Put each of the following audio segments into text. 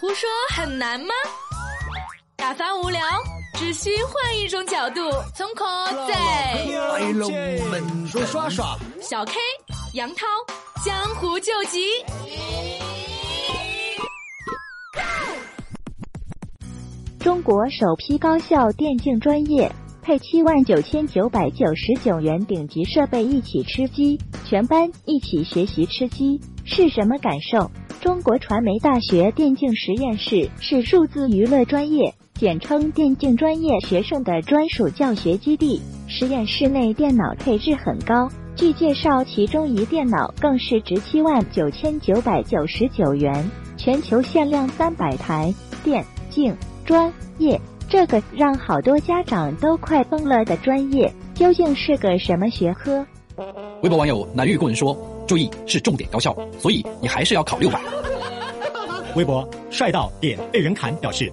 胡说很难吗？打发无聊，只需换一种角度，从口在快乐们说耍耍，小 K、杨涛，江湖救急。中国首批高校电竞专业配七万九千九百九十九元顶级设备一起吃鸡，全班一起学习吃鸡是什么感受？中国传媒大学电竞实验室是数字娱乐专业，简称电竞专业学生的专属教学基地。实验室内电脑配置很高，据介绍，其中一电脑更是值七万九千九百九十九元，全球限量三百台。电竞专业这个让好多家长都快疯了的专业，究竟是个什么学科？微博网友南玉棍说：“注意，是重点高校，所以你还是要考六百。”微博帅到点被人砍表示：“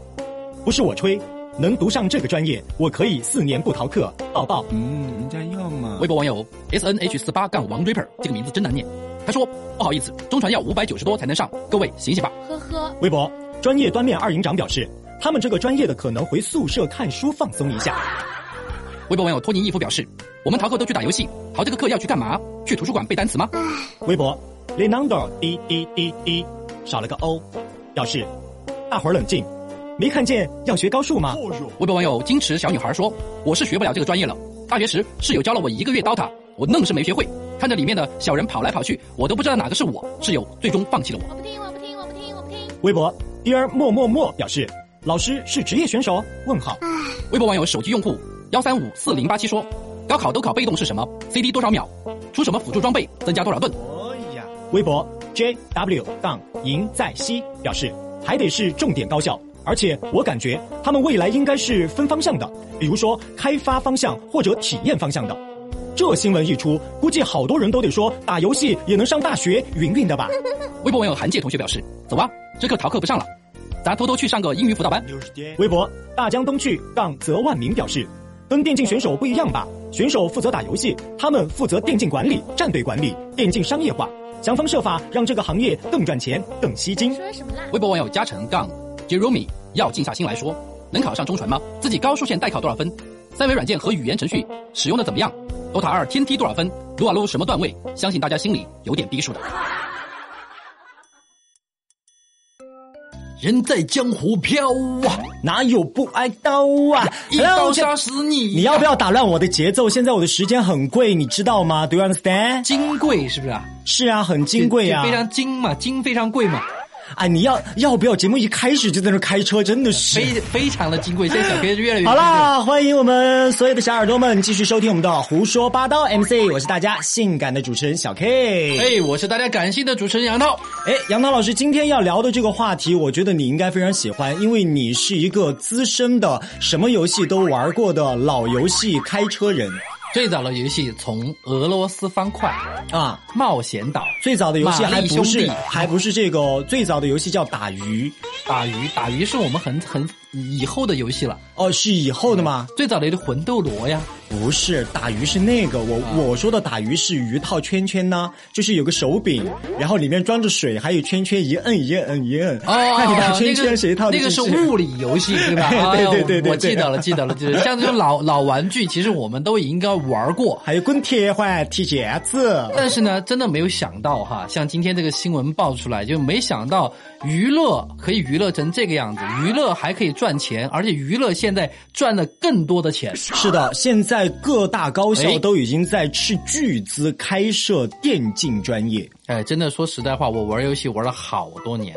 不是我吹，能读上这个专业，我可以四年不逃课。”抱抱。嗯，人家要嘛。微博网友 S N H 四八杠王 rapper 这个名字真难念，他说：“不好意思，中传要五百九十多才能上，各位醒醒吧。”呵呵。微博专业端面二营长表示。他们这个专业的可能回宿舍看书放松一下。微博网友托尼义夫表示：“我们逃课都去打游戏，逃这个课要去干嘛？去图书馆背单词吗？”微博 Leonardo D D D D 少了个 O，表示：“大伙儿冷静，没看见要学高数吗？”微博网友矜持小女孩说：“我是学不了这个专业了。大学时室友教了我一个月 DOTA，我愣是没学会。看着里面的小人跑来跑去，我都不知道哪个是我。室友最终放弃了我。”我不听，我不听，我不听，我不听。微博 Dear 默默默表示。老师是职业选手？问号。微博网友手机用户幺三五四零八七说：“高考都考被动是什么？CD 多少秒？出什么辅助装备？增加多少盾？”哎呀！微博 JW 杠赢在西表示，还得是重点高校，而且我感觉他们未来应该是分方向的，比如说开发方向或者体验方向的。这新闻一出，估计好多人都得说打游戏也能上大学，云云的吧？微博网友韩介同学表示：“走吧，这课逃课不上了。”咱偷偷去上个英语辅导班。微博大江东去杠泽万明表示，跟电竞选手不一样吧？选手负责打游戏，他们负责电竞管理、战队管理、电竞商业化，想方设法让这个行业更赚钱、更吸金。微博网友嘉诚杠 Jeremy 要静下心来说，能考上中传吗？自己高数线代考多少分？三维软件和语言程序使用的怎么样？DOTA 二天梯多少分？撸啊撸什么段位？相信大家心里有点逼数的。人在江湖飘啊，哪有不挨刀啊？一刀杀死你！你要不要打乱我的节奏？现在我的时间很贵，你知道吗？Do you understand？金贵是不是啊？是啊，很金贵啊，非常金嘛，金非常贵嘛。哎，你要要不要节目一开始就在那开车？真的是非非常的金贵，现在小 K 越来越好啦！欢迎我们所有的小耳朵们继续收听我们的胡说八道 MC，我是大家性感的主持人小 K，哎，我是大家感性的主持人杨涛。哎，杨涛老师，今天要聊的这个话题，我觉得你应该非常喜欢，因为你是一个资深的什么游戏都玩过的老游戏开车人。最早的游戏从俄罗斯方块啊，冒险岛。最早的游戏还不是还不是这个，最早的游戏叫打鱼，打鱼打鱼是我们很很以后的游戏了。哦，是以后的吗？最早的是魂斗罗呀。不是打鱼是那个，我我说的打鱼是鱼套圈圈呢，就是有个手柄，然后里面装着水，还有圈圈，一摁一摁一摁，看你把圈圈谁套那个是物理游戏 对吧？对对对对，我记得了记得了，就是像这种老老玩具，其实我们都应该玩过，还有滚铁环、踢毽子。但是呢，真的没有想到哈，像今天这个新闻爆出来，就没想到娱乐可以娱乐成这个样子，娱乐还可以赚钱，而且娱乐现在赚了更多的钱。是的，现在。在各大高校都已经在斥巨资开设电竞专业。哎，真的说实在话，我玩游戏玩了好多年。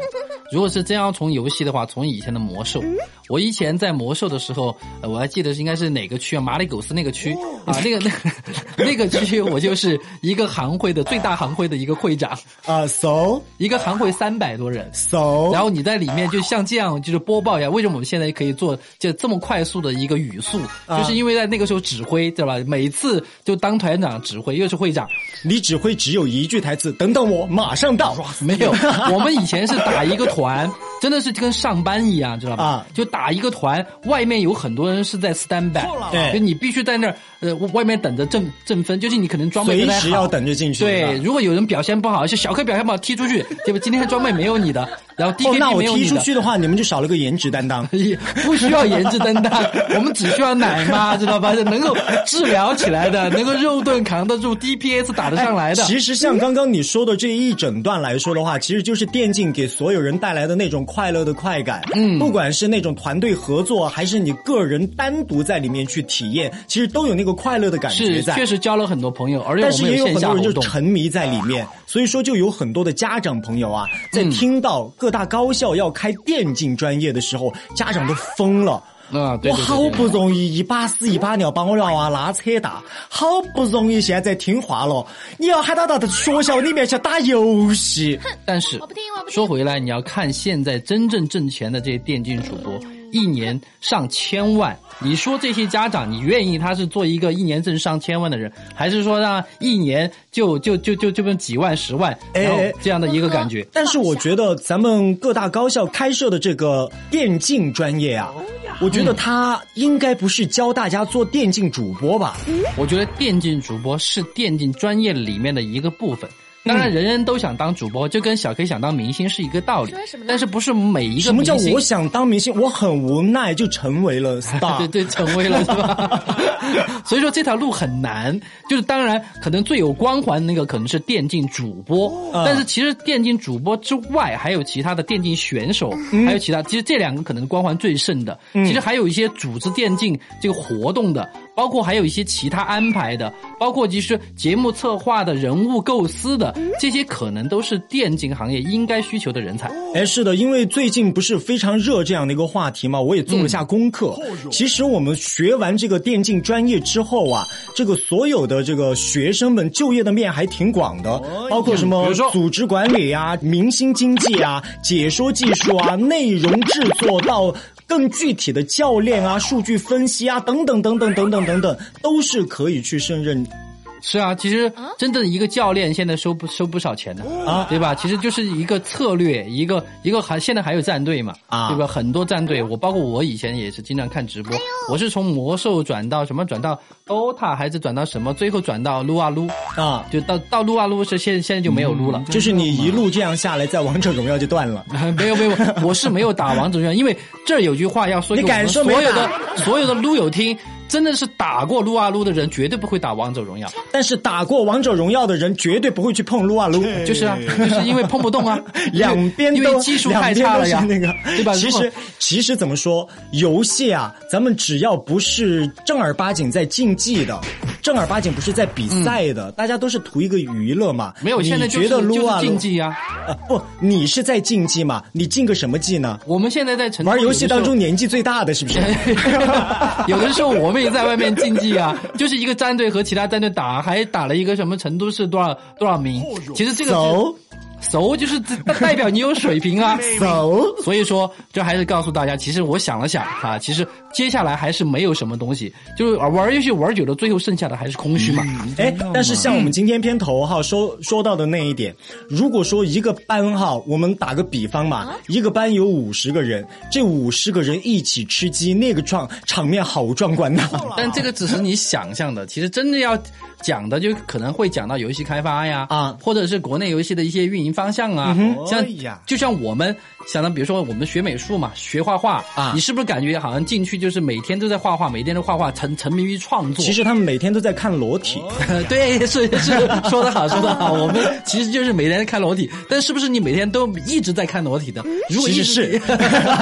如果是真要从游戏的话，从以前的魔兽，我以前在魔兽的时候，我还记得是应该是哪个区啊？马里狗斯那个区啊，那个那个 那个区，我就是一个行会的最大行会的一个会长啊。So，一个行会三百多人。So，然后你在里面就像这样就是播报一样。为什么我们现在可以做就这么快速的一个语速？就是因为在那个时候指挥，对吧？每次就当团长指挥，又是会长，你指挥只有一句台词：等等我马上到。没有，我们以前是打一个。团 真的是跟上班一样，知道吧？啊就打一个团，外面有很多人是在 stand by，对就你必须在那儿，呃，外面等着挣挣分，就是你可能装备随时要等着进去。对，如果有人表现不好，是小柯表现不好踢出去，对吧？今天装备没有你的，然后哦，DKD 那我踢。出去的话，你们就少了个颜值担当。不需要颜值担当，我们只需要奶妈，知道吧？能够治疗起来的，能够肉盾扛得住，DPS 打得上来的。其实像刚刚你说的这一整段来说的话，其实就是电竞给所有人带来的那种快乐的快感。嗯，不管是那种团队合作，还是你个人单独在里面去体验，其实都有那个快乐的感觉是，在。确实交了很多朋友，而且但是也有很多人就。沉迷在里面，所以说就有很多的家长朋友啊，在嗯听到各大高校要开电竞专业的时候，家长都疯了。啊，对对对我好不容易一把屎一把尿把我娃娃拉扯大，好不容易现在听话了，你要喊他到学校里面去打游戏，但是我不听我不听。说回来，你要看现在真正挣钱的这些电竞主播，一年上千万。你说这些家长，你愿意他是做一个一年挣上千万的人，还是说让一年就就就就就跟几万、十万，哎然后这样的一个感觉？但是我觉得咱们各大高校开设的这个电竞专业啊，我觉得他应该不是教大家做电竞主播吧？我觉得电竞主播是电竞专业里面的一个部分。当然，人人都想当主播，就跟小 K 想当明星是一个道理说什么。但是不是每一个什么叫明星我想当明星？我很无奈就成为了 star。对对，成为了是吧？所以说这条路很难，就是当然可能最有光环那个可能是电竞主播，嗯但是其实电竞主播之外还有其他的电竞选手，嗯还有其他，其实这两个可能光环最盛的。其实还有一些组织电竞这个活动的，包括还有一些其他安排的，包括其实节目策划的人物构思的，这些可能都是电竞行业应该需求的人才。哎，是的，因为最近不是非常热这样的一个话题嘛，我也做了下功课。其实我们学完这个电竞专业之后啊，这个所有的这个学生们就业的面还挺广的，包括什么组织管理啊、明星经济啊、解说技术啊、内容制作到。更具体的教练啊、数据分析啊，等等等等等等等等，都是可以去胜任是啊，其实真正一个教练现在收不收不少钱的啊对吧？其实就是一个策略，一个一个还现在还有战队嘛，啊对吧？很多战队，我包括我以前也是经常看直播，我是从魔兽转到什么，转到 DOTA 还是转到什么，最后转到撸啊撸，啊。就到到撸啊撸是现现在就没有撸了。就是你一路这样下来，在王者荣耀就断了。没有没有，我是没有打王者荣耀，因为这儿有句话要说你敢说所有的所有的撸友听，真的是打过撸啊撸的人，绝对不会打王者荣耀。但是打过王者荣耀的人绝对不会去碰撸啊撸，就是啊，就是因为碰不动啊，两边都因为技术太差了呀，那个对吧？其实其实怎么说，游戏啊，咱们只要不是正儿八经在竞技的，正儿八经不是在比赛的，大家都是图一个娱乐嘛。没有，你现在就觉是就是得撸啊撸竞技啊。啊？不，你是在竞技嘛？你竞个什么技呢？我们现在在成都玩游戏当中年纪最大的是不是？有的时候我们也在外面竞技啊，就是一个战队和其他战队打，还打了一个什么成都市多少多少名。其实这个是走熟就是代表你有水平啊。熟。所以说，这还是告诉大家，其实我想了想啊，其实接下来还是没有什么东西，就是玩游戏玩久了，最后剩下的还是空虚嘛。哎，但是像我们今天片头哈说说到的那一点，如果说一个班哈，我们打个比方嘛，一个班有五十个人，这五十个人一起吃鸡，那个壮场面好壮观呐！但这个只是你想象的，其实真的要讲的，就可能会讲到游戏开发呀，啊或者是国内游戏的一些运营方向啊，像哎就像我们想到，比如说我们学美术嘛，学画画啊你是不是感觉好像进去就是每天都在画画，每天都画画，沉沉迷于创作？其实他们每天都在看裸体，对，是是说的好，说的好。我们其实就是每天看裸体，但是不是你每天都一直在看裸体的？如果一直其实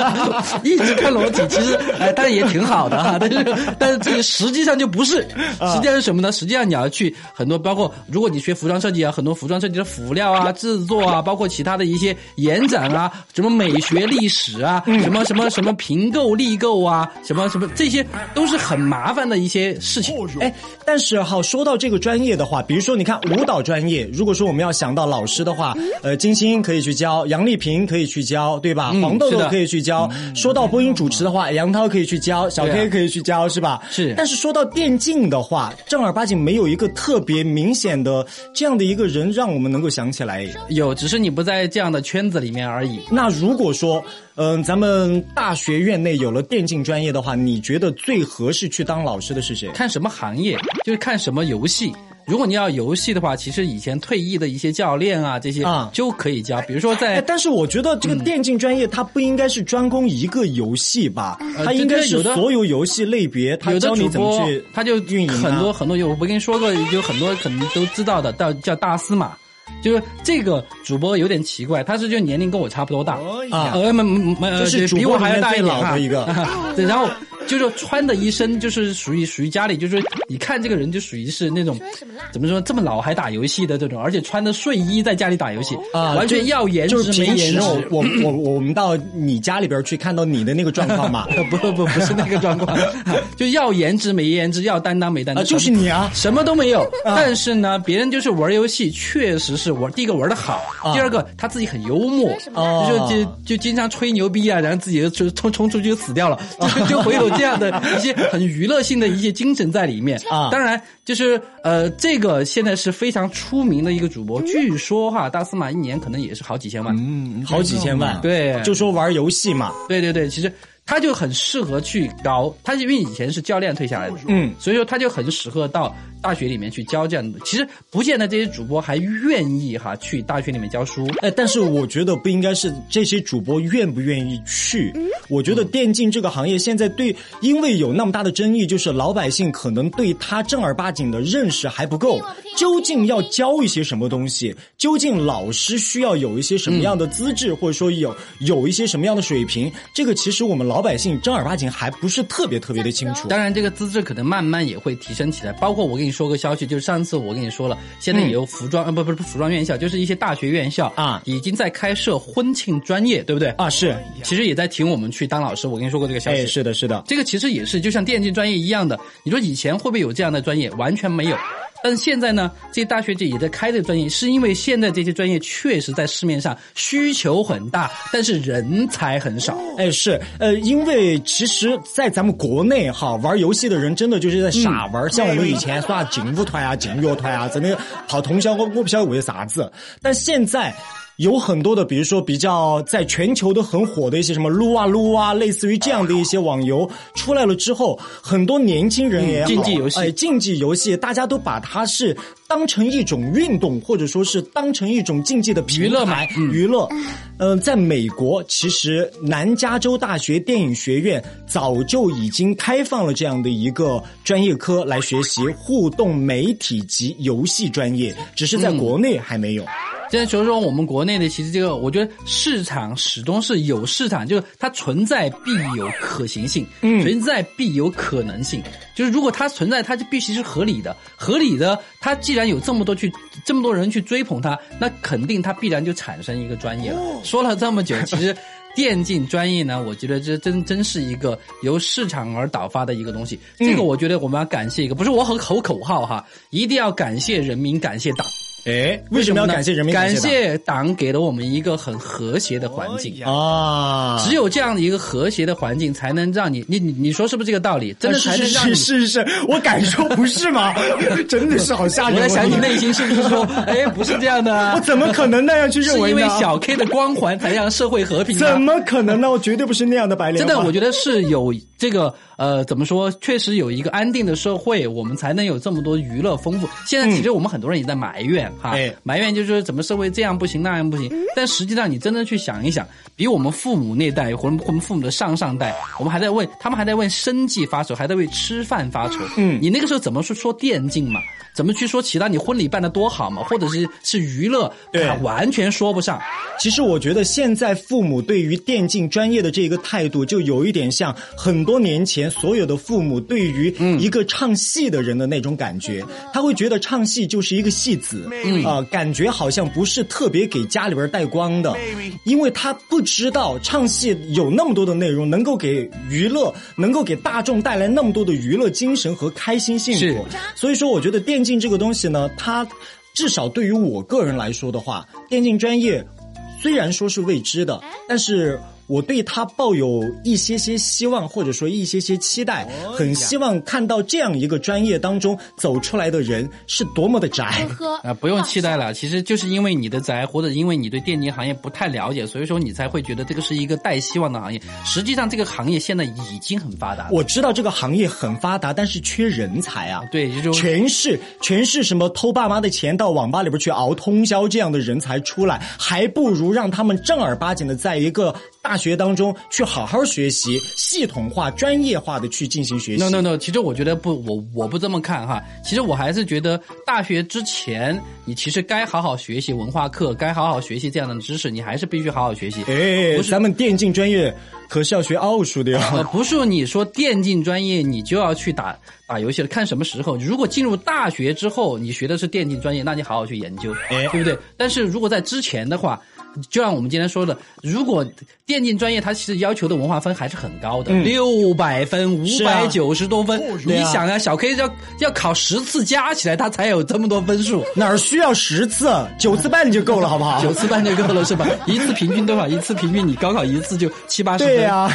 一直看裸体，其实哎，但也挺好的 哈。但是但是这个实际上就不是，啊实际上是什么呢？实际上你要去很多，包括如果你学服装设计啊，很多服装设计的辅料啊、制作啊，包括其他的一些延展啊，什么美学历史啊，嗯什么什么什么评购、立购啊，什么什么，这些都是很麻烦的一些事情。哎，但是哈，说到这个专业的话，比如说你看舞蹈专业，如果说我们要想到老师的话，呃，金星可以去教，杨丽萍可以去教，对吧？嗯黄豆豆可以去教。说到播音主持的话，杨涛可以去教，小对 K 啊可以去教，是吧？是但是说到电竞的话，正儿八经没有一个特别明显的这样的一个人让我们能够想起来。有有，只是你不在这样的圈子里面而已。那如果说，嗯、咱们大学院内有了电竞专业的话，你觉得最合适去当老师的是谁？看什么行业，就是看什么游戏。如果你要游戏的话，其实以前退役的一些教练啊，这些啊就可以教。比如说哎在，但是我觉得这个电竞专业它不应该是专攻一个游戏吧，它应该是所有游戏类别，它教你怎么去他就运营啊很多很多有，我不跟你说过，有很多可能都知道的，叫叫大司马。就是这个主播有点奇怪，他是就年龄跟我差不多大啊呃，没没没，这是比我还要大一点哈老的一个。对，然后就是穿的一身就是属于属于家里，就是你看这个人就属于是那种怎么说这么老还打游戏的这种，而且穿的睡衣在家里打游戏啊，完全要颜值没颜值。我我我我们到你家里边去看到你的那个状况嘛，不不不不是那个状况，就要颜值没颜值，要担当没担当，啊，就是你啊，什么都没有。但是呢，别人就是玩游戏，确实是玩。第一个玩的好，啊。第二个他自己很幽默，哦。就就就经常吹牛逼啊，然后自己就冲冲出去就死掉了，就就会有这样的一些很娱乐性的一些精神在里面。啊。当然，就是呃，这个现在是非常出名的一个主播，据说哈，大司马一年可能也是好几千万。嗯，好几千万，对。就说玩游戏嘛，对对对，其实他就很适合去搞，他因为以前是教练退下来的，嗯，所以说他就很适合到大学里面去教这样的。其实不见得这些主播还愿意哈去大学里面教书。哎，但是我觉得不应该是这些主播愿不愿意去。我觉得电竞这个行业现在对，因为有那么大的争议，就是老百姓可能对他正儿八经的认识还不够。究竟要教一些什么东西？究竟老师需要有一些什么样的资质，或者说有有一些什么样的水平？这个其实我们老百姓正儿八经还不是特别特别的清楚。当然，这个资质可能慢慢也会提升起来。包括我跟你说个消息，就是上次我跟你说了，现在也有服装，呃，不不是服装院校，就是一些大学院校啊已经在开设婚庆专业，对不对？啊，是，其实也在请我们去当老师。我跟你说过这个消息。哎，是的，是的，这个其实也是就像电竞专业一样的，你说以前会不会有这样的专业？完全没有。但是现在呢，这些大学姐也在开这个专业，是因为现在这些专业确实在市面上需求很大，但是人才很少。哎，是，呃，因为其实，在咱们国内哈，玩游戏的人真的就是在傻玩，像我们以前耍劲舞团啊、劲乐团啊，真的跑通宵，我我不晓得为啥子，但现在。有很多的，比如说比较在全球都很火的一些什么撸啊撸啊，类似于这样的一些网游出来了之后，很多年轻人也好、嗯竞技游戏哎，竞技游戏大家都把它是当成一种运动，或者说是当成一种竞技的娱乐娱乐。嗯、在美国，其实南加州大学电影学院早就已经开放了这样的一个专业科来学习互动媒体及游戏专业，只是在国内还没有。现在所以说，我们国内的其实这个，我觉得市场始终是有市场，就是它存在必有可行性，嗯存在必有可能性。就是如果它存在，它就必须是合理的，合理的。它既然有这么多去这么多人去追捧它，那肯定它必然就产生一个专业了。说了这么久，其实。电竞专业呢，我觉得这真真是一个由市场而导发的一个东西。这个我觉得我们要感谢一个，不是我很口口号哈，一定要感谢人民，感谢党。哎，为什么要感谢人民？感谢党给了我们一个很和谐的环境。啊！只有这样的一个和谐的环境，才能让你，你你你说是不是这个道理？真的才能让你。是是是是，我敢说不是吗？真的是好吓人！我在想你内心是不是说，哎，不是这样的啊？我怎么可能那样去认为呢？因为小 K 的光环才让社会和平怎啊？么可能呢？我绝对不是那样的白莲花。真的，我觉得是有这个呃，怎么说？确实有一个安定的社会，我们才能有这么多娱乐丰富。现在其实我们很多人也在埋怨哈，哎埋怨就是说怎么社会这样不行那样不行。但实际上你真的去想一想，比我们父母那代或者我们父母的上上代，我们还在为他们还在为生计发愁，还在为吃饭发愁。嗯你那个时候怎么说说电竞嘛？怎么去说其他？你婚礼办的多好嘛？或者是是娱乐，对它完全说不上。其实我觉得现在父母对于电竞专业的这个态度，就有一点像很多年前所有的父母对于一个唱戏的人的那种感觉。他会觉得唱戏就是一个戏子，啊、感觉好像不是特别给家里边带光的，因为他不知道唱戏有那么多的内容，能够给娱乐，能够给大众带来那么多的娱乐精神和开心幸福。所以说，我觉得电竞这个东西呢，它至少对于我个人来说的话，电竞专业虽然说是未知的，但是我对他抱有一些些希望，或者说一些些期待，很希望看到这样一个专业当中走出来的人是多么的宅。呵啊，不用期待了。其实就是因为你的宅，或者因为你对电竞行业不太了解，所以说你才会觉得这个是一个带希望的行业。实际上，这个行业现在已经很发达。我知道这个行业很发达，但是缺人才啊。对，就是全是全是什么偷爸妈的钱到网吧里边去熬通宵这样的人才出来，还不如让他们正儿八经的在一个大学当中去好好学习，系统化、专业化的去进行学习。No no no，其实我觉得不，我我不这么看哈。其实我还是觉得大学之前，你其实该好好学习文化课，该好好学习这样的知识，你还是必须好好学习。哎，咱们电竞专业可是要学奥数的呃，呀。不是你说电竞专业你就要去打打游戏了，看什么时候。如果进入大学之后，你学的是电竞专业，那你好好去研究，哎对不对？但是如果在之前的话，就像我们今天说的，如果电竞专业它其实要求的文化分还是很高的，六百分、五百九十多分。啊你想啊，小 K 要要考十次加起来，他才有这么多分数。哪儿需要十次，九次半就够了，好不好？九次半就够了是吧？一次平均多少？一次平均你高考一次就七八十分，对呀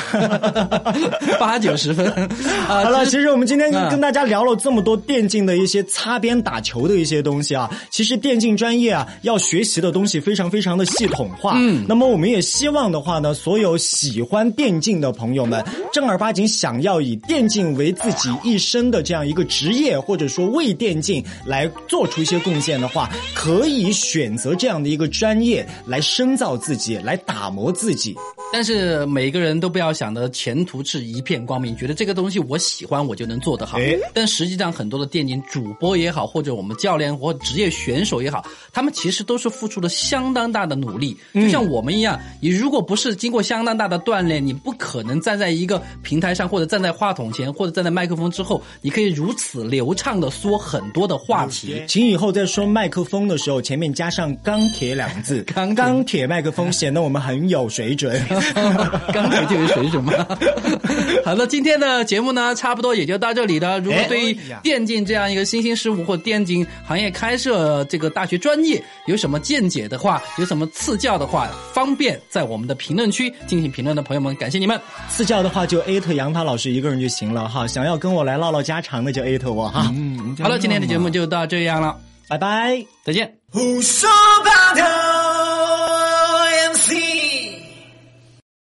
八九十分。啊好了，其实我们今天嗯跟大家聊了这么多电竞的一些擦边打球的一些东西啊，其实电竞专业啊要学习的东西非常非常的系统化。嗯，那么我们也希望的话呢，所有喜欢电竞的朋友们，正儿八经想要以电竞为自己一生的这样一个职业，或者说为电竞来做出一些贡献的话，可以选择这样的一个专业来深造自己，来打磨自己。但是每个人都不要想的前途是一片光明，觉得这个东西我喜欢我就能做得好。哎但实际上很多的电竞主播也好，或者我们教练或职业选手也好，他们其实都是付出了相当大的努力。就像我们一样，你如果不是经过相当大的锻炼，你不可能站在一个平台上，或者站在话筒前，或者站在麦克风之后，你可以如此流畅的说很多的话题。请以后在说麦克风的时候，前面加上“钢铁”两个字，钢钢铁麦克风显得我们很有水准。钢铁就有水准吗？好了，今天的节目呢，差不多也就到这里了。如果对于电竞这样一个新兴事物或电竞行业开设这个大学专业有什么见解的话，有什么赐教的话，方便在我们的评论区进行评论的朋友们，感谢你们。赐教的话就艾特杨涛老师一个人就行了哈，想要跟我来唠唠家常的就艾特我哈。嗯，好了，今天的节目就到这样了，拜拜。再见。胡说八道。